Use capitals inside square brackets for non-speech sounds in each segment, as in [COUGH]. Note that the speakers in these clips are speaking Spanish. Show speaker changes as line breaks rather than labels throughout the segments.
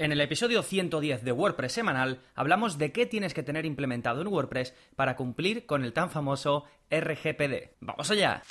En el episodio 110 de WordPress semanal hablamos de qué tienes que tener implementado en WordPress para cumplir con el tan famoso RGPD. ¡Vamos allá!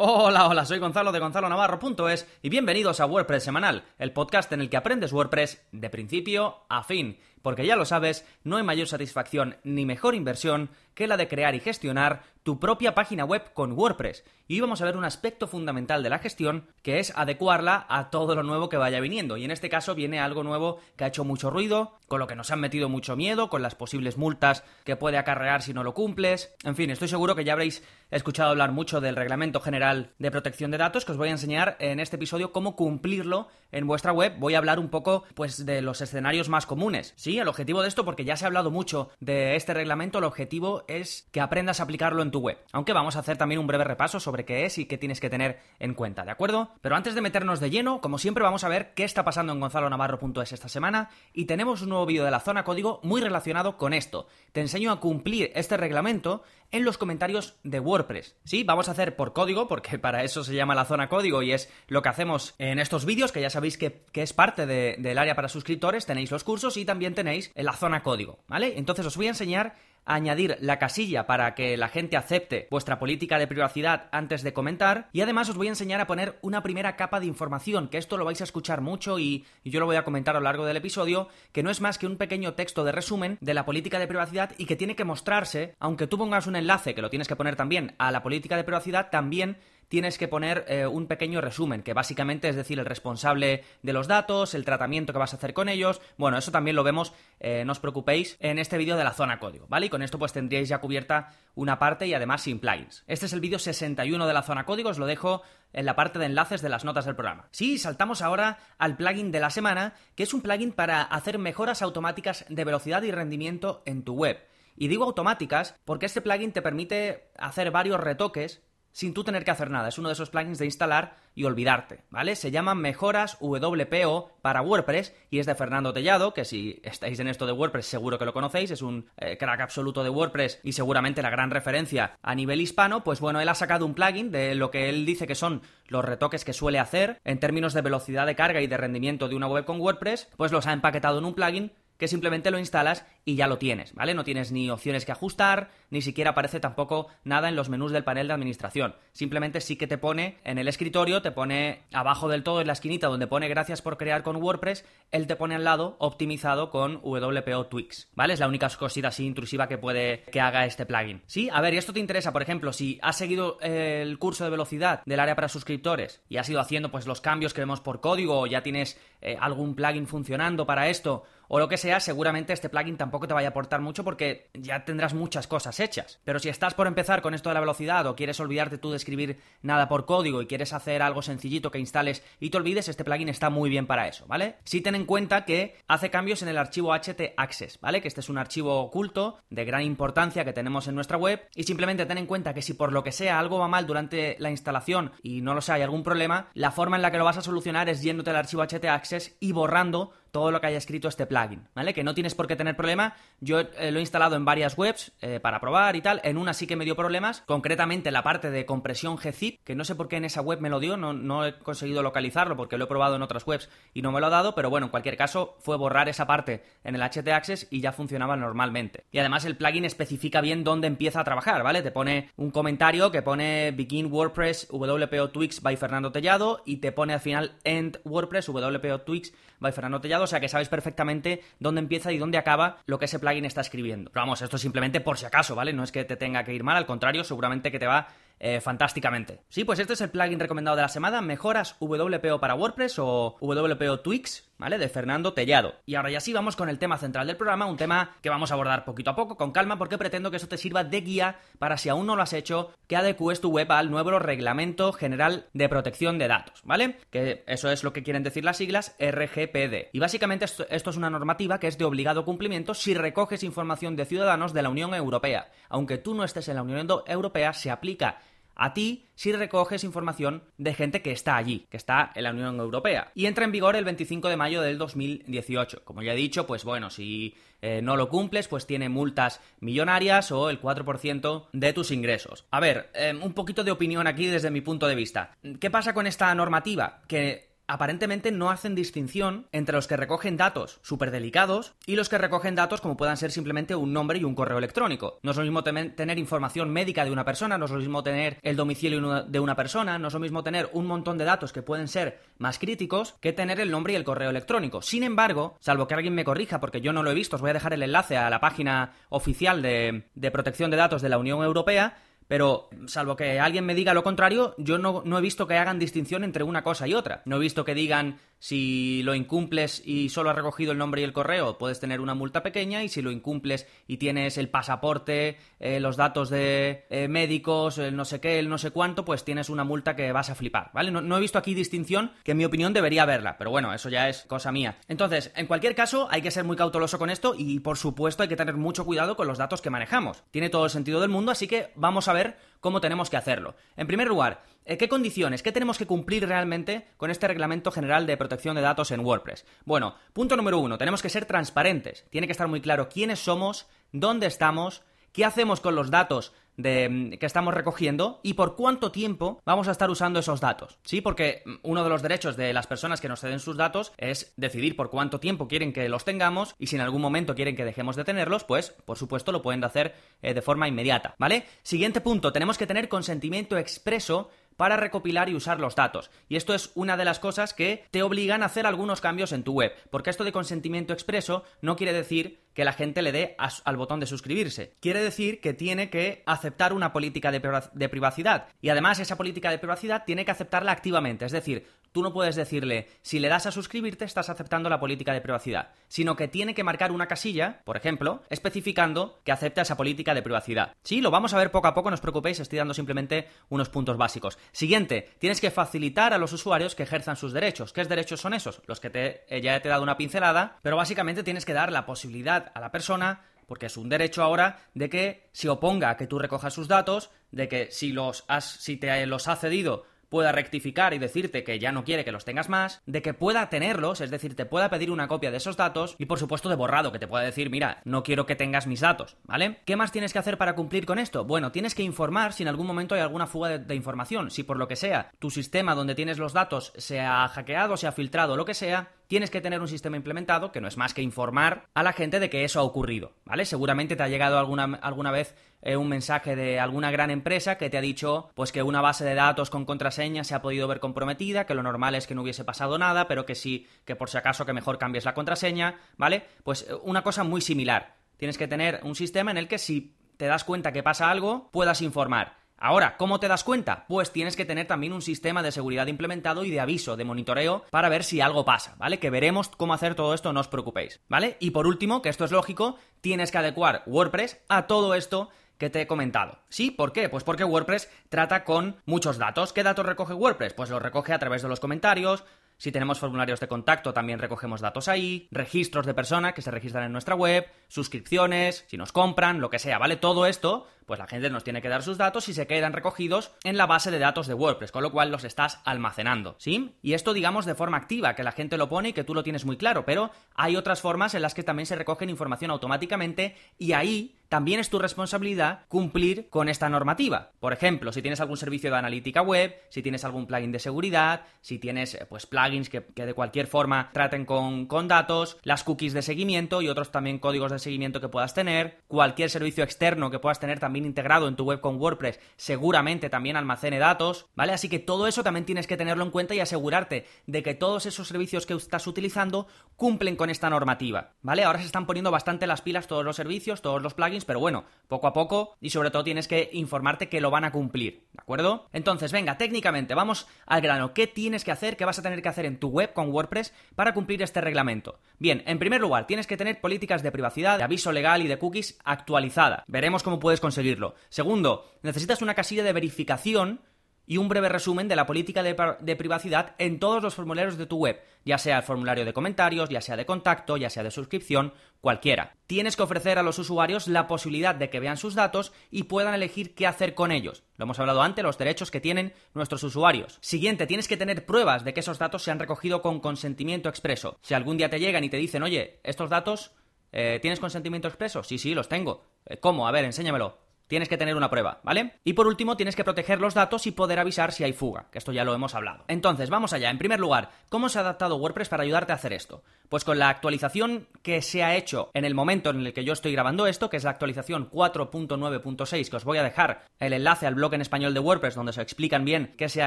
Hola, hola, soy Gonzalo de Gonzalo Navarro.es y bienvenidos a WordPress Semanal, el podcast en el que aprendes WordPress de principio a fin. Porque ya lo sabes, no hay mayor satisfacción ni mejor inversión que la de crear y gestionar tu propia página web con WordPress. Y hoy vamos a ver un aspecto fundamental de la gestión, que es adecuarla a todo lo nuevo que vaya viniendo. Y en este caso viene algo nuevo que ha hecho mucho ruido, con lo que nos han metido mucho miedo, con las posibles multas que puede acarrear si no lo cumples. En fin, estoy seguro que ya habréis escuchado hablar mucho del Reglamento General de Protección de Datos, que os voy a enseñar en este episodio cómo cumplirlo en vuestra web. Voy a hablar un poco, pues, de los escenarios más comunes. Sí, el objetivo de esto, porque ya se ha hablado mucho de este reglamento, el objetivo es que aprendas a aplicarlo en tu web. Aunque vamos a hacer también un breve repaso sobre qué es y qué tienes que tener en cuenta, ¿de acuerdo? Pero antes de meternos de lleno, como siempre, vamos a ver qué está pasando en gonzalonavarro.es esta semana y tenemos un nuevo vídeo de la zona código muy relacionado con esto. Te enseño a cumplir este reglamento en los comentarios de WordPress. Sí, vamos a hacer por código, porque [LAUGHS] para eso se llama la zona código y es lo que hacemos en estos vídeos, que ya sabéis que, es parte del área para suscriptores, tenéis los cursos y también tenéis la zona código, ¿vale? Entonces os voy a enseñar añadir la casilla para que la gente acepte vuestra política de privacidad antes de comentar. Y además os voy a enseñar a poner una primera capa de información, que esto lo vais a escuchar mucho y, yo lo voy a comentar a lo largo del episodio, que no es más que un pequeño texto de resumen de la política de privacidad y que tiene que mostrarse, aunque tú pongas un enlace, que lo tienes que poner también a la política de privacidad, también tienes que poner eh, un pequeño resumen, que básicamente es decir el responsable de los datos, el tratamiento que vas a hacer con ellos. Bueno, eso también lo vemos, eh, no os preocupéis, en este vídeo de la zona código, ¿vale? Y con esto pues tendríais ya cubierta una parte y además sin plugins. Este es el vídeo 61 de la zona código, os lo dejo en la parte de enlaces de las notas del programa. Sí, saltamos ahora al plugin de la semana, que es un plugin para hacer mejoras automáticas de velocidad y rendimiento en tu web. Y digo automáticas porque este plugin te permite hacer varios retoques sin tú tener que hacer nada. Es uno de esos plugins de instalar y olvidarte, ¿vale? Se llaman Mejoras WPO para WordPress y es de Fernando Tellado, que si estáis en esto de WordPress seguro que lo conocéis, es un eh, crack absoluto de WordPress y seguramente la gran referencia a nivel hispano, pues bueno, él ha sacado un plugin de lo que él dice que son los retoques que suele hacer en términos de velocidad de carga y de rendimiento de una web con WordPress, pues los ha empaquetado en un plugin que simplemente lo instalas y ya lo tienes, ¿vale? No tienes ni opciones que ajustar, ni siquiera aparece tampoco nada en los menús del panel de administración. Simplemente sí que te pone en el escritorio, te pone abajo del todo en la esquinita donde pone gracias por crear con WordPress, él te pone al lado optimizado con WPO Twix, ¿vale? Es la única cosita así intrusiva que puede que haga este plugin. Sí, a ver, y esto te interesa, por ejemplo, si has seguido el curso de velocidad del área para suscriptores y has ido haciendo pues los cambios que vemos por código o ya tienes eh, algún plugin funcionando para esto o lo que sea, seguramente este plugin tampoco te vaya a aportar mucho porque ya tendrás muchas cosas hechas. Pero si estás por empezar con esto de la velocidad o quieres olvidarte tú de escribir nada por código y quieres hacer algo sencillito que instales y te olvides, este plugin está muy bien para eso, ¿vale? Sí ten en cuenta que hace cambios en el archivo htaccess, ¿vale? Que este es un archivo oculto de gran importancia que tenemos en nuestra web y simplemente ten en cuenta que si por lo que sea algo va mal durante la instalación y no lo sé, hay algún problema, la forma en la que lo vas a solucionar es yéndote al archivo htaccess y borrando todo lo que haya escrito este plugin, ¿vale? Que no tienes por qué tener problema. Yo eh, lo he instalado en varias webs eh, para probar y tal. En una sí que me dio problemas, concretamente la parte de compresión gzip, que no sé por qué en esa web me lo dio, no, no he conseguido localizarlo porque lo he probado en otras webs y no me lo ha dado, pero bueno, en cualquier caso fue borrar esa parte en el htaccess y ya funcionaba normalmente. Y además el plugin especifica bien dónde empieza a trabajar, ¿vale? Te pone un comentario que pone Begin WordPress WPO Tweaks by Fernando Tellado y te pone al final End WordPress WPO Tweaks by Fernando Tellado, o sea que sabes perfectamente dónde empieza y dónde acaba lo que ese plugin está escribiendo. Pero vamos, esto es simplemente por si acaso, ¿vale? No es que te tenga que ir mal, al contrario, seguramente que te va eh, fantásticamente. Sí, pues este es el plugin recomendado de la semana, mejoras WPO para WordPress o WPO Tweaks, ¿vale? De Fernando Tellado. Y ahora ya sí vamos con el tema central del programa, un tema que vamos a abordar poquito a poco, con calma, porque pretendo que eso te sirva de guía para si aún no lo has hecho, que adecues tu web al nuevo Reglamento General de Protección de Datos, ¿vale? Que eso es lo que quieren decir las siglas RGPD. Y básicamente esto, esto es una normativa que es de obligado cumplimiento si recoges información de ciudadanos de la Unión Europea. Aunque tú no estés en la Unión Europea, se aplica a ti si recoges información de gente que está allí, que está en la Unión Europea. Y entra en vigor el 25 de mayo del 2018. Como ya he dicho, pues bueno, si eh, no lo cumples, pues tiene multas millonarias o el 4% de tus ingresos. A ver, eh, un poquito de opinión aquí desde mi punto de vista. ¿Qué pasa con esta normativa? Que aparentemente no hacen distinción entre los que recogen datos súper delicados y los que recogen datos como puedan ser simplemente un nombre y un correo electrónico. No es lo mismo tener información médica de una persona, no es lo mismo tener el domicilio de una persona, no es lo mismo tener un montón de datos que pueden ser más críticos que tener el nombre y el correo electrónico. Sin embargo, salvo que alguien me corrija porque yo no lo he visto, os voy a dejar el enlace a la página oficial de, de protección de datos de la Unión Europea, pero, salvo que alguien me diga lo contrario, yo no, no, he visto que hagan distinción entre una cosa y otra. No he visto que digan si lo incumples y solo has recogido el nombre y el correo, puedes tener una multa pequeña y si lo incumples y tienes el pasaporte, eh, los datos de eh, médicos, el no sé qué, el no sé cuánto, pues tienes una multa que vas a flipar, ¿vale? No, he visto aquí distinción que en mi opinión debería haberla, pero bueno, eso ya es cosa mía. Entonces, en cualquier caso, hay que ser muy cauteloso con esto y por supuesto hay que tener mucho cuidado con los datos que manejamos. Tiene todo el sentido del mundo, así que vamos a ver cómo tenemos que hacerlo. En primer lugar, ¿qué condiciones, qué tenemos que cumplir realmente con este reglamento general de protección de datos en WordPress? Bueno, punto número uno, tenemos que ser transparentes. Tiene que estar muy claro quiénes somos, dónde estamos, qué hacemos con los datos mm, que estamos recogiendo y por cuánto tiempo vamos a estar usando esos datos. Sí, porque mm, uno de los derechos de las personas que nos ceden sus datos es decidir por cuánto tiempo quieren que los tengamos y si en algún momento quieren que dejemos de tenerlos, pues por supuesto lo pueden hacer eh, de forma inmediata, ¿vale? Siguiente punto, tenemos que tener consentimiento expreso para recopilar y usar los datos. Y esto es una de las cosas que te obligan a hacer algunos cambios en tu web, porque esto de consentimiento expreso no quiere decir que la gente le dé al botón de suscribirse. Quiere decir que tiene que aceptar una política de privacidad. Y además esa política de privacidad tiene que aceptarla activamente. Es decir, tú no puedes decirle, si le das a suscribirte estás aceptando la política de privacidad, sino que tiene que marcar una casilla, por ejemplo, especificando que acepta esa política de privacidad. Sí, lo vamos a ver poco a poco, no os preocupéis, estoy dando simplemente unos puntos básicos. Siguiente, tienes que facilitar a los usuarios que ejerzan sus derechos. ¿Qué derechos son esos? Los que te, eh, ya te he dado una pincelada, pero básicamente tienes que dar la posibilidad a la persona porque es un derecho ahora de que se oponga a que tú recojas sus datos, de que si los has, si te los ha cedido pueda rectificar y decirte que ya no quiere que los tengas más, de que pueda tenerlos, es decir, te pueda pedir una copia de esos datos y por supuesto de borrado, que te pueda decir, mira, no quiero que tengas mis datos, ¿vale? ¿Qué más tienes que hacer para cumplir con esto? Bueno, tienes que informar si en algún momento hay alguna fuga de, de información, si por lo que sea tu sistema donde tienes los datos se ha hackeado, se ha filtrado, lo que sea, tienes que tener un sistema implementado que no es más que informar a la gente de que eso ha ocurrido, ¿vale? Seguramente te ha llegado alguna, alguna vez eh, un mensaje de alguna gran empresa que te ha dicho pues que una base de datos con contraseña se ha podido ver comprometida, que lo normal es que no hubiese pasado nada, pero que sí, que por si acaso que mejor cambies la contraseña, ¿vale? Pues eh, una cosa muy similar. Tienes que tener un sistema en el que si te das cuenta que pasa algo, puedas informar. Ahora, ¿cómo te das cuenta? Pues tienes que tener también un sistema de seguridad implementado y de aviso, de monitoreo, para ver si algo pasa, ¿vale? Que veremos cómo hacer todo esto, no os preocupéis, ¿vale? Y por último, que esto es lógico, tienes que adecuar WordPress a todo esto que te he comentado. ¿Sí? ¿Por qué? Pues porque WordPress trata con muchos datos. ¿Qué datos recoge WordPress? Pues los recoge a través de los comentarios, si tenemos formularios de contacto, también recogemos datos ahí, registros de personas que se registran en nuestra web, suscripciones, si nos compran, lo que sea, ¿vale? Todo esto, pues la gente nos tiene que dar sus datos y se quedan recogidos en la base de datos de WordPress, con lo cual los estás almacenando, ¿sí? Y esto, digamos, de forma activa, que la gente lo pone y que tú lo tienes muy claro, pero hay otras formas en las que también se recogen información automáticamente y ahí también es tu responsabilidad cumplir con esta normativa. Por ejemplo, si tienes algún servicio de analítica web, si tienes algún plugin de seguridad, si tienes eh, pues plugins que, de cualquier forma traten con, con, datos, las cookies de seguimiento y otros también códigos de seguimiento que puedas tener, cualquier servicio externo que puedas tener también integrado en tu web con WordPress, seguramente también almacene datos, ¿vale? Así que todo eso también tienes que tenerlo en cuenta y asegurarte de que todos esos servicios que estás utilizando cumplen con esta normativa, ¿vale? Ahora se están poniendo bastante las pilas todos los servicios, todos los plugins, pero bueno, poco a poco y sobre todo tienes que informarte que lo van a cumplir, ¿de acuerdo? Entonces, venga, técnicamente, vamos al grano. ¿Qué tienes que hacer? ¿Qué vas a tener que hacer en tu web con WordPress para cumplir este reglamento? Bien, en primer lugar, tienes que tener políticas de privacidad, de aviso legal y de cookies actualizada. Veremos cómo puedes conseguirlo. Segundo, necesitas una casilla de verificación y un breve resumen de la política de, privacidad en todos los formularios de tu web, ya sea el formulario de comentarios, ya sea de contacto, ya sea de suscripción, cualquiera. Tienes que ofrecer a los usuarios la posibilidad de que vean sus datos y puedan elegir qué hacer con ellos. Lo hemos hablado antes, los derechos que tienen nuestros usuarios. Siguiente, tienes que tener pruebas de que esos datos se han recogido con consentimiento expreso. Si algún día te llegan y te dicen, oye, estos datos, eh, ¿tienes consentimiento expreso? Sí, sí, los tengo. Eh, ¿Cómo? A ver, enséñamelo. Tienes que tener una prueba, ¿vale? Y por último, tienes que proteger los datos y poder avisar si hay fuga, que esto ya lo hemos hablado. Entonces, vamos allá. En primer lugar, ¿cómo se ha adaptado WordPress para ayudarte a hacer esto? Pues con la actualización que se ha hecho en el momento en el que yo estoy grabando esto, que es la actualización 4.9.6, que os voy a dejar el enlace al blog en español de WordPress donde se explican bien qué se ha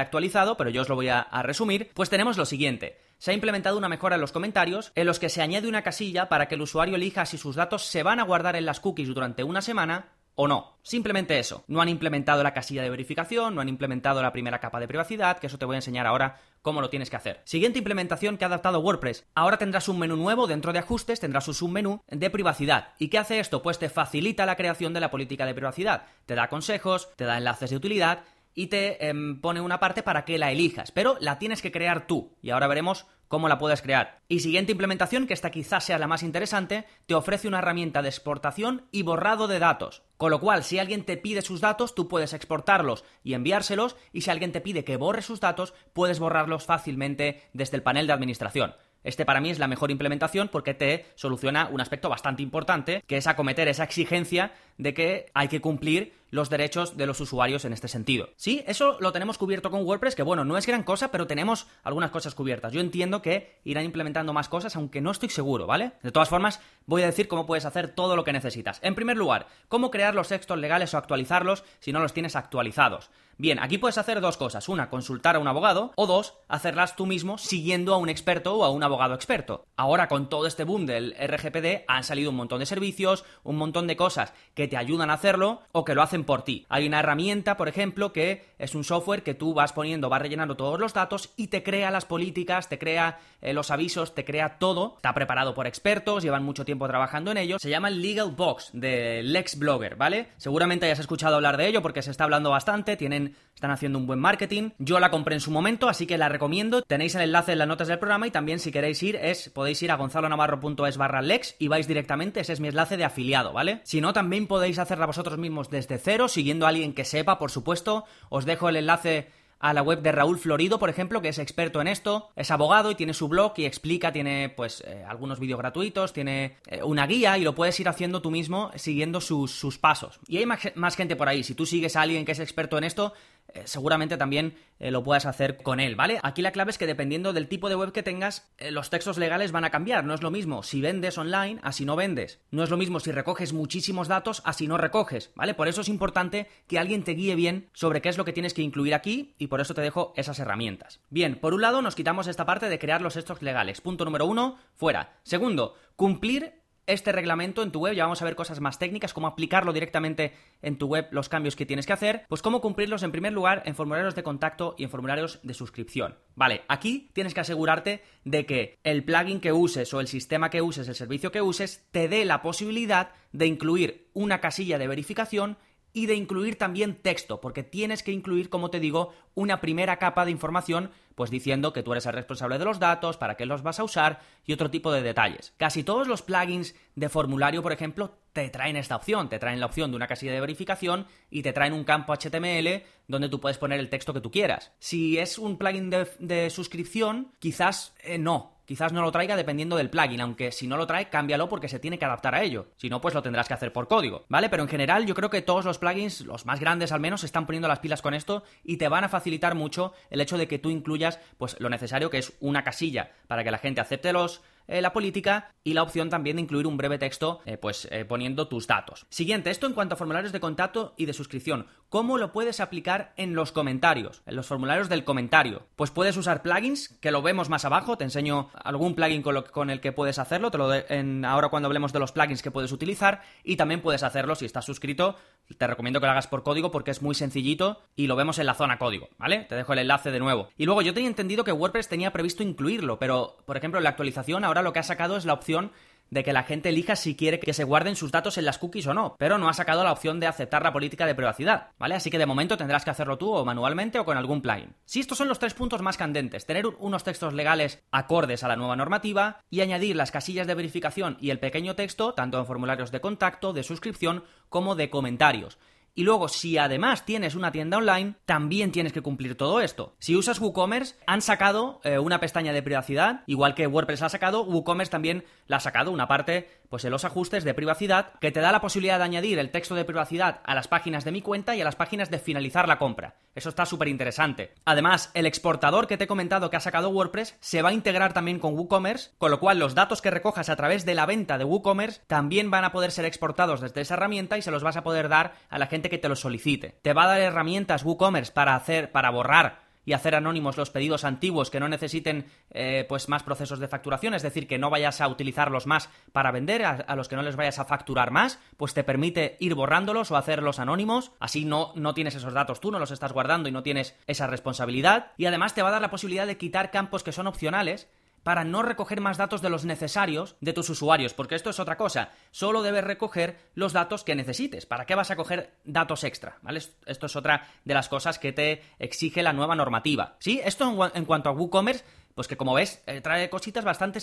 actualizado, pero yo os lo voy a, a resumir, pues tenemos lo siguiente se ha implementado una mejora en los comentarios en los que se añade una casilla para que el usuario elija si sus datos se van a guardar en las cookies durante una semana o no. Simplemente eso. No han implementado la casilla de verificación, no han implementado la primera capa de privacidad, que eso te voy a enseñar ahora cómo lo tienes que hacer. Siguiente implementación que ha adaptado WordPress. Ahora tendrás un menú nuevo dentro de ajustes, tendrás un submenú de privacidad. ¿Y qué hace esto? Pues te facilita la creación de la política de privacidad. Te da consejos, te da enlaces de utilidad y te em, pone una parte para que la elijas, pero la tienes que crear tú. Y ahora veremos cómo la puedes crear. Y siguiente implementación, que esta quizás sea la más interesante, te ofrece una herramienta de exportación y borrado de datos. Con lo cual, si alguien te pide sus datos, tú puedes exportarlos y enviárselos, y si alguien te pide que borre sus datos, puedes borrarlos fácilmente desde el panel de administración. Este para mí es la mejor implementación porque te soluciona un aspecto bastante importante, que es acometer esa exigencia de que hay que cumplir los derechos de los usuarios en este sentido. Sí, eso lo tenemos cubierto con WordPress, que bueno, no es gran cosa, pero tenemos algunas cosas cubiertas. Yo entiendo que irán implementando más cosas, aunque no estoy seguro, ¿vale? De todas formas, voy a decir cómo puedes hacer todo lo que necesitas. En primer lugar, cómo crear los textos legales o actualizarlos si no los tienes actualizados. Bien, aquí puedes hacer dos cosas. Una, consultar a un abogado, o dos, hacerlas tú mismo siguiendo a un experto o a un abogado experto. Ahora, con todo este boom del RGPD, han salido un montón de servicios, un montón de cosas que te ayudan a hacerlo o que lo hacen por ti. Hay una herramienta, por ejemplo, que es un software que tú vas poniendo, vas rellenando todos los datos y te crea las políticas, te crea eh, los avisos, te crea todo. Está preparado por expertos, llevan mucho tiempo trabajando en ello. Se llama Legal Box de Lex Blogger, ¿vale? Seguramente hayas escuchado hablar de ello porque se está hablando bastante, tienen, están haciendo un buen marketing. Yo la compré en su momento, así que la recomiendo. Tenéis el enlace en las notas del programa y también si queréis ir es podéis ir a gonzalonavarro.es barra Lex y vais directamente, ese es mi enlace de afiliado, ¿vale? Si no, también podéis hacerla vosotros mismos desde cero, siguiendo a alguien que sepa, por supuesto. Os dejo el enlace a la web de Raúl Florido, por ejemplo, que es experto en esto, es abogado y tiene su blog y explica, tiene pues eh, algunos vídeos gratuitos, tiene eh, una guía y lo puedes ir haciendo tú mismo siguiendo sus, sus pasos. Y hay más, gente por ahí, si tú sigues a alguien que es experto en esto, eh, seguramente también lo puedes hacer con él, ¿vale? Aquí la clave es que dependiendo del tipo de web que tengas, los textos legales van a cambiar. No es lo mismo si vendes online a si no vendes. No es lo mismo si recoges muchísimos datos a si no recoges, ¿vale? Por eso es importante que alguien te guíe bien sobre qué es lo que tienes que incluir aquí y por eso te dejo esas herramientas. Bien, por un lado nos quitamos esta parte de crear los textos legales. Punto número uno, fuera. Segundo, cumplir este reglamento en tu web, ya vamos a ver cosas más técnicas, cómo aplicarlo directamente en tu web, los cambios que tienes que hacer, pues cómo cumplirlos en primer lugar en formularios de contacto y en formularios de suscripción. Vale, aquí tienes que asegurarte de que el plugin que uses o el sistema que uses, el servicio que uses, te dé la posibilidad de incluir una casilla de verificación y de incluir también texto, porque tienes que incluir, como te digo, una primera capa de información, pues diciendo que tú eres el responsable de los datos, para qué los vas a usar y otro tipo de detalles. Casi todos los plugins de formulario, por ejemplo, te traen esta opción, te traen la opción de una casilla de verificación y te traen un campo HTML donde tú puedes poner el texto que tú quieras. Si es un plugin de, suscripción, quizás eh, no, quizás no lo traiga dependiendo del plugin, aunque si no lo trae, cámbialo porque se tiene que adaptar a ello. Si no, pues lo tendrás que hacer por código, ¿vale? Pero en general yo creo que todos los plugins, los más grandes al menos, se están poniendo las pilas con esto y te van a facilitar mucho el hecho de que tú incluyas pues lo necesario que es una casilla para que la gente acepte los eh, la política y la opción también de incluir un breve texto eh, pues eh, poniendo tus datos. Siguiente, esto en cuanto a formularios de contacto y de suscripción. ¿Cómo lo puedes aplicar en los comentarios? En los formularios del comentario. Pues puedes usar plugins, que lo vemos más abajo, te enseño algún plugin con, con el que puedes hacerlo, te lo de, ahora cuando hablemos de los plugins que puedes utilizar y también puedes hacerlo si estás suscrito, te recomiendo que lo hagas por código porque es muy sencillito y lo vemos en la zona código, ¿vale? Te dejo el enlace de nuevo. Y luego yo tenía entendido que WordPress tenía previsto incluirlo, pero por ejemplo en la actualización ahora lo que ha sacado es la opción de que la gente elija si quiere que se guarden sus datos en las cookies o no, pero no ha sacado la opción de aceptar la política de privacidad, ¿vale? Así que de momento tendrás que hacerlo tú o manualmente o con algún plugin. Si estos son los tres puntos más candentes, tener unos textos legales acordes a la nueva normativa y añadir las casillas de verificación y el pequeño texto, tanto en formularios de contacto, de suscripción, como de comentarios. Y luego, si además tienes una tienda online, también tienes que cumplir todo esto. Si usas WooCommerce, han sacado eh, una pestaña de privacidad, igual que WordPress ha sacado, WooCommerce también la ha sacado una parte, pues en los ajustes de privacidad, que te da la posibilidad de añadir el texto de privacidad a las páginas de mi cuenta y a las páginas de finalizar la compra. Eso está súper interesante. Además, el exportador que te he comentado que ha sacado WordPress se va a integrar también con WooCommerce, con lo cual los datos que recojas a través de la venta de WooCommerce también van a poder ser exportados desde esa herramienta y se los vas a poder dar a la gente que te lo solicite. Te va a dar herramientas WooCommerce para hacer, para borrar y hacer anónimos los pedidos antiguos que no necesiten eh, pues más procesos de facturación, es decir, que no vayas a utilizarlos más para vender, a, a, los que no les vayas a facturar más, pues te permite ir borrándolos o hacerlos anónimos, así no, no tienes esos datos tú, no los estás guardando y no tienes esa responsabilidad, y además te va a dar la posibilidad de quitar campos que son opcionales para no recoger más datos de los necesarios de tus usuarios, porque esto es otra cosa. Solo debes recoger los datos que necesites. ¿Para qué vas a coger datos extra? ¿Vale? Esto es otra de las cosas que te exige la nueva normativa. ¿Sí? Esto en, cuanto a WooCommerce pues que como ves, eh, trae cositas bastante,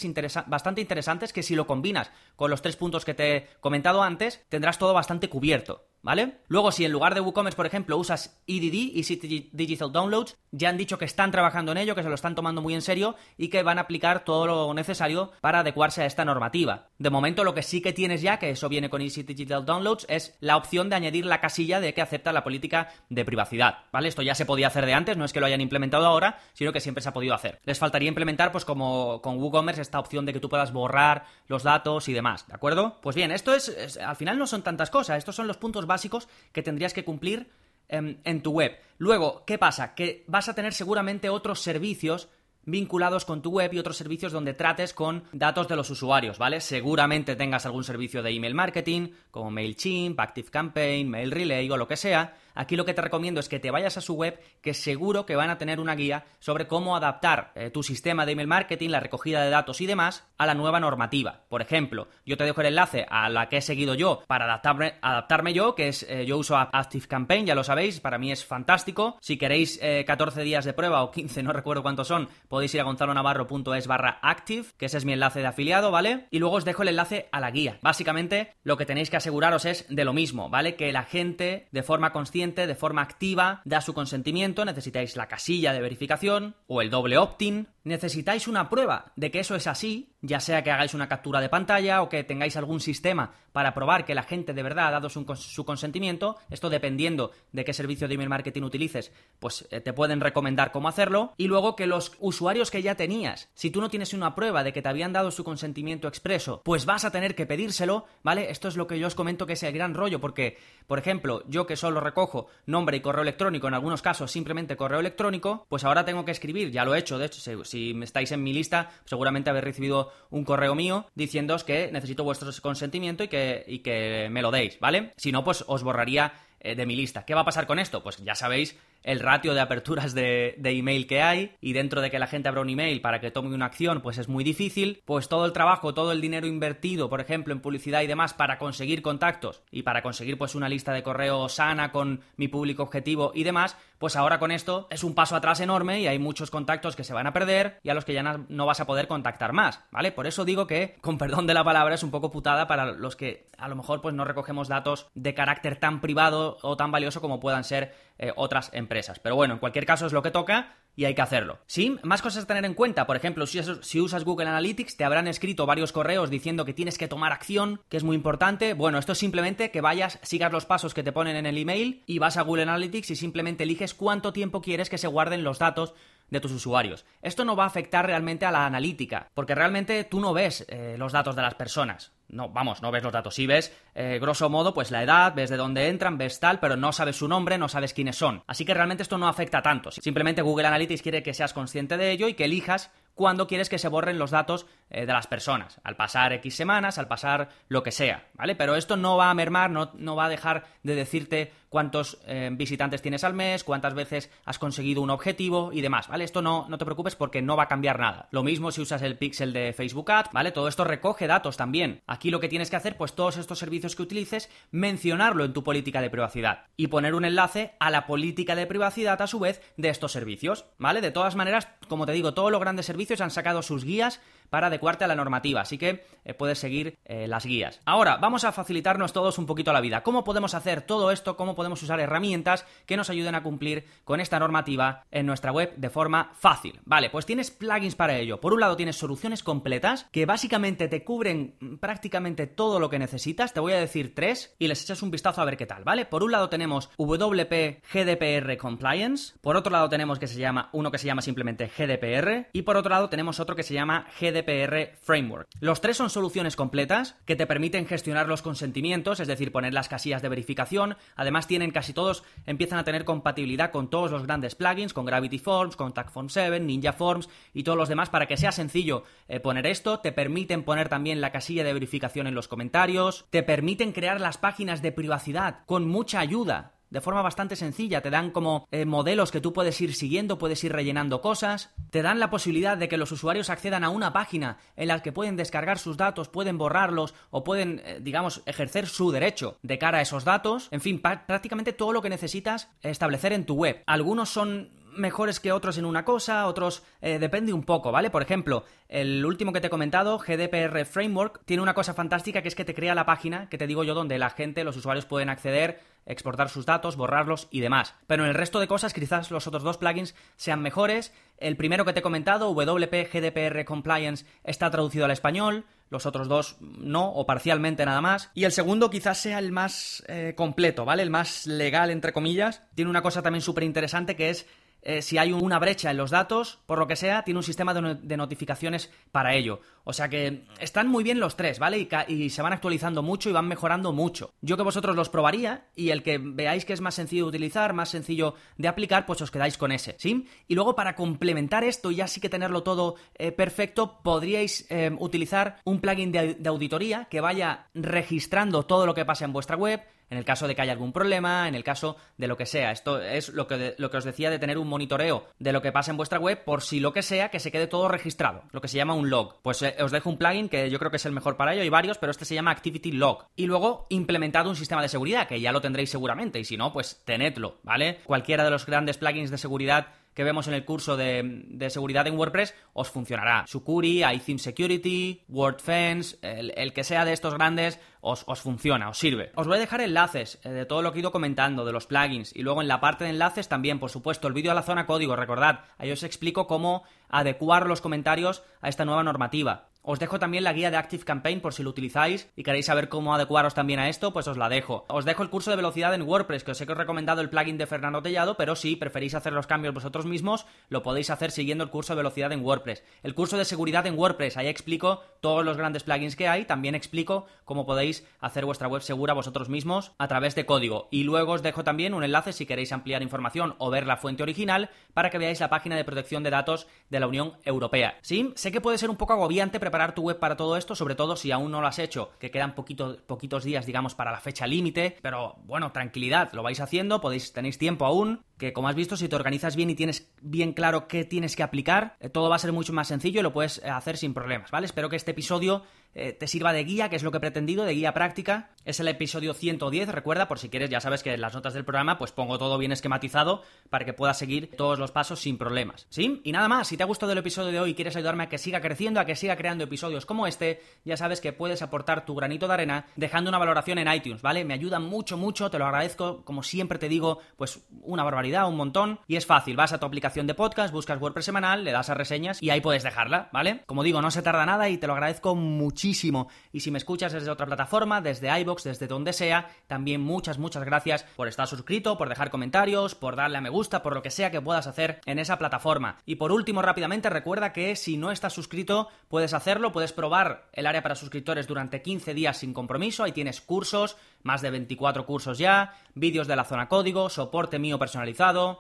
bastante interesantes que si lo combinas con los tres puntos que te he comentado antes, tendrás todo bastante cubierto. ¿Vale? Luego, si en lugar de WooCommerce, por ejemplo, usas EDD, Easy Digital Downloads, ya han dicho que están trabajando en ello, que se lo están tomando muy en serio y que van a aplicar todo lo necesario para adecuarse a esta normativa. De momento, lo que sí que tienes ya, que eso viene con Easy Digital Downloads, es la opción de añadir la casilla de que acepta la política de privacidad. ¿Vale? Esto ya se podía hacer de antes, no es que lo hayan implementado ahora, sino que siempre se ha podido hacer. Les faltaría implementar, pues como con WooCommerce, esta opción de que tú puedas borrar los datos y demás, ¿de acuerdo? Pues bien, esto es, es al final no son tantas cosas, estos son los puntos básicos que tendrías que cumplir en, en tu web. Luego, ¿qué pasa? Que vas a tener seguramente otros servicios vinculados con tu web y otros servicios donde trates con datos de los usuarios, ¿vale? Seguramente tengas algún servicio de email marketing, como MailChimp, ActiveCampaign, MailRelay o lo que sea. Aquí lo que te recomiendo es que te vayas a su web, que seguro que van a tener una guía sobre cómo adaptar eh, tu sistema de email marketing, la recogida de datos y demás a la nueva normativa. Por ejemplo, yo te dejo el enlace a la que he seguido yo para adaptarme, adaptarme yo, que es eh, yo uso ActiveCampaign, ya lo sabéis, para mí es fantástico. Si queréis 14 eh, días de prueba o 15, no recuerdo cuántos son, podéis ir a gonzalonavarro.es barra active, que ese es mi enlace de afiliado, ¿vale? Y luego os dejo el enlace a la guía. Básicamente, lo que tenéis que aseguraros es de lo mismo, ¿vale? Que la gente, de forma consciente, de forma activa, da su consentimiento, necesitáis la casilla de verificación o el doble opt-in, necesitáis una prueba de que eso es así, ya sea que hagáis una captura de pantalla o que tengáis algún sistema para probar que la gente de verdad ha dado su, consentimiento, esto dependiendo de qué servicio de email marketing utilices, pues eh, te pueden recomendar cómo hacerlo, y luego que los usuarios que ya tenías, si tú no tienes una prueba de que te habían dado su consentimiento expreso, pues vas a tener que pedírselo, ¿vale? Esto es lo que yo os comento que es el gran rollo, porque, por ejemplo, yo que solo recojo nombre y correo electrónico, en algunos casos simplemente correo electrónico, pues ahora tengo que escribir, ya lo he hecho, de hecho, si estáis en mi lista, seguramente habéis recibido un correo mío diciéndoos que necesito vuestro consentimiento y que, y que me lo deis, ¿vale? Si no, pues os borraría eh, de mi lista. ¿Qué va a pasar con esto? Pues ya sabéis el ratio de aperturas de, email que hay y dentro de que la gente abra un email para que tome una acción pues es muy difícil, pues todo el trabajo, todo el dinero invertido, por ejemplo, en publicidad y demás para conseguir contactos y para conseguir pues una lista de correo sana con mi público objetivo y demás, pues ahora con esto es un paso atrás enorme y hay muchos contactos que se van a perder y a los que ya no vas a poder contactar más, ¿vale? Por eso digo que, con perdón de la palabra, es un poco putada para los que a lo mejor pues no recogemos datos de carácter tan privado o tan valioso como puedan ser eh, otras empresas. Pero bueno, en cualquier caso es lo que toca y hay que hacerlo. Sí, más cosas a tener en cuenta. Por ejemplo, si, usas Google Analytics, te habrán escrito varios correos diciendo que tienes que tomar acción, que es muy importante. Bueno, esto es simplemente que vayas, sigas los pasos que te ponen en el email y vas a Google Analytics y simplemente eliges cuánto tiempo quieres que se guarden los datos de tus usuarios. Esto no va a afectar realmente a la analítica, porque realmente tú no ves eh, los datos de las personas. No, vamos, no ves los datos. Si ves, eh, grosso modo, pues la edad, ves de dónde entran, ves tal, pero no sabes su nombre, no sabes quiénes son. Así que realmente esto no afecta tanto. Simplemente Google Analytics quiere que seas consciente de ello y que elijas cuando quieres que se borren los datos eh, de las personas, al pasar X semanas, al pasar lo que sea, ¿vale? Pero esto no va a mermar, no, no va a dejar de decirte cuántos eh, visitantes tienes al mes, cuántas veces has conseguido un objetivo y demás, ¿vale? Esto no, no te preocupes porque no va a cambiar nada. Lo mismo si usas el pixel de Facebook Ads, ¿vale? Todo esto recoge datos también. Aquí lo que tienes que hacer, pues todos estos servicios que utilices, mencionarlo en tu política de privacidad y poner un enlace a la política de privacidad a su vez de estos servicios, ¿vale? De todas maneras, como te digo, todos los grandes servicios han sacado sus guías para adecuarte a la normativa, así que eh, puedes seguir eh, las guías. Ahora, vamos a facilitarnos todos un poquito la vida. ¿Cómo podemos hacer todo esto? ¿Cómo podemos usar herramientas que nos ayuden a cumplir con esta normativa en nuestra web de forma fácil? Vale, pues tienes plugins para ello. Por un lado tienes soluciones completas que básicamente te cubren prácticamente todo lo que necesitas. Te voy a decir tres y les echas un vistazo a ver qué tal, ¿vale? Por un lado tenemos WP GDPR Compliance, por otro lado tenemos que se llama uno que se llama simplemente GDPR y por otro lado tenemos otro que se llama GDPR GDPR Framework. Los tres son soluciones completas que te permiten gestionar los consentimientos, es decir, poner las casillas de verificación. Además, tienen casi todos, empiezan a tener compatibilidad con todos los grandes plugins, con Gravity Forms, con Form 7, Ninja Forms y todos los demás para que sea sencillo eh, poner esto. Te permiten poner también la casilla de verificación en los comentarios. Te permiten crear las páginas de privacidad con mucha ayuda de forma bastante sencilla. Te dan como eh, modelos que tú puedes ir siguiendo, puedes ir rellenando cosas. Te dan la posibilidad de que los usuarios accedan a una página en la que pueden descargar sus datos, pueden borrarlos o pueden, eh, digamos, ejercer su derecho de cara a esos datos. En fin, prácticamente todo lo que necesitas establecer en tu web. Algunos son mejores que otros en una cosa, otros eh, depende un poco, ¿vale? Por ejemplo, el último que te he comentado, GDPR Framework, tiene una cosa fantástica que es que te crea la página, que te digo yo, donde la gente, los usuarios pueden acceder exportar sus datos, borrarlos y demás. Pero en el resto de cosas quizás los otros dos plugins sean mejores. El primero que te he comentado, WP GDPR Compliance, está traducido al español, los otros dos no, o parcialmente nada más. Y el segundo quizás sea el más eh, completo, ¿vale? El más legal, entre comillas. Tiene una cosa también súper interesante que es eh, si hay una brecha en los datos, por lo que sea, tiene un sistema de, notificaciones para ello. O sea que están muy bien los tres, ¿vale? Y, se van actualizando mucho y van mejorando mucho. Yo que vosotros los probaría y el que veáis que es más sencillo de utilizar, más sencillo de aplicar, pues os quedáis con ese, ¿sí? Y luego para complementar esto ya sí que tenerlo todo eh, perfecto, podríais eh, utilizar un plugin de auditoría que vaya registrando todo lo que pasa en vuestra web, en el caso de que haya algún problema, en el caso de lo que sea. Esto es lo que, lo que os decía de tener un monitoreo de lo que pasa en vuestra web por si lo que sea, que se quede todo registrado, lo que se llama un log. Pues eh, os dejo un plugin que yo creo que es el mejor para ello, hay varios, pero este se llama Activity Log. Y luego implementado un sistema de seguridad, que ya lo tendréis seguramente, y si no, pues tenedlo, ¿vale? Cualquiera de los grandes plugins de seguridad que vemos en el curso de, seguridad en WordPress os funcionará. Sucuri, iTheme Security, WordFence, el, el, que sea de estos grandes os, funciona, os sirve. Os voy a dejar enlaces eh, de todo lo que he ido comentando, de los plugins, y luego en la parte de enlaces también, por supuesto, el vídeo a la zona código, recordad, ahí os explico cómo adecuar los comentarios a esta nueva normativa. Os dejo también la guía de Active Campaign por si lo utilizáis y queréis saber cómo adecuaros también a esto, pues os la dejo. Os dejo el curso de velocidad en WordPress, que os he recomendado el plugin de Fernando Tellado, pero si preferís hacer los cambios vosotros mismos, lo podéis hacer siguiendo el curso de velocidad en WordPress. El curso de seguridad en WordPress, ahí explico todos los grandes plugins que hay, también explico cómo podéis hacer vuestra web segura vosotros mismos a través de código. Y luego os dejo también un enlace si queréis ampliar información o ver la fuente original para que veáis la página de protección de datos de la Unión Europea. Sí, sé que puede ser un poco agobiante tu web para todo esto, sobre todo si aún no lo has hecho, que quedan poquitos días, digamos, para la fecha límite, pero bueno, tranquilidad, lo vais haciendo, podéis, tenéis tiempo aún, que como has visto, si te organizas bien y tienes bien claro qué tienes que aplicar, eh, todo va a ser mucho más sencillo y lo puedes eh, hacer sin problemas, ¿vale? Espero que este episodio eh, te sirva de guía, que es lo que he pretendido, de guía práctica. Es el episodio 110, recuerda, por si quieres, ya sabes que en las notas del programa pues pongo todo bien esquematizado para que puedas seguir todos los pasos sin problemas. ¿Sí? Y nada más, si te ha gustado el episodio de hoy y quieres ayudarme a que siga creciendo, a que siga creando episodios como este, ya sabes que puedes aportar tu granito de arena dejando una valoración en iTunes, ¿vale? Me ayuda mucho, mucho, te lo agradezco, como siempre te digo, pues una barbaridad, un montón, y es fácil, vas a tu aplicación de podcast, buscas WordPress semanal, le das a reseñas y ahí puedes dejarla, ¿vale? Como digo, no se tarda nada y te lo agradezco muchísimo. Y si me escuchas desde otra plataforma, desde iBox, desde donde sea, también muchas, muchas gracias por estar suscrito, por dejar comentarios, por darle a me gusta, por lo que sea que puedas hacer en esa plataforma. Y por último, rápidamente, recuerda que si no estás suscrito, puedes hacerlo, puedes probar el área para suscriptores durante 15 días sin compromiso. Ahí tienes cursos, más de 24 cursos ya, vídeos de la zona código, soporte mío personalizado,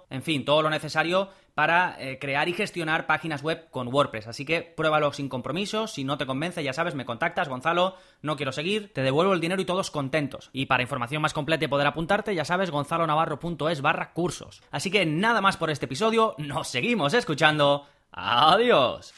en fin, todo lo necesario para eh, crear y gestionar páginas web con WordPress. Así que pruébalo sin compromiso, si no te convence, ya sabes, me contactas, Gonzalo, no quiero seguir, te devuelvo el dinero y todos contentos. Y para información más completa y poder apuntarte, ya sabes, gonzalonavarro.es barra cursos. Así que nada más por este episodio, nos seguimos escuchando. Adiós.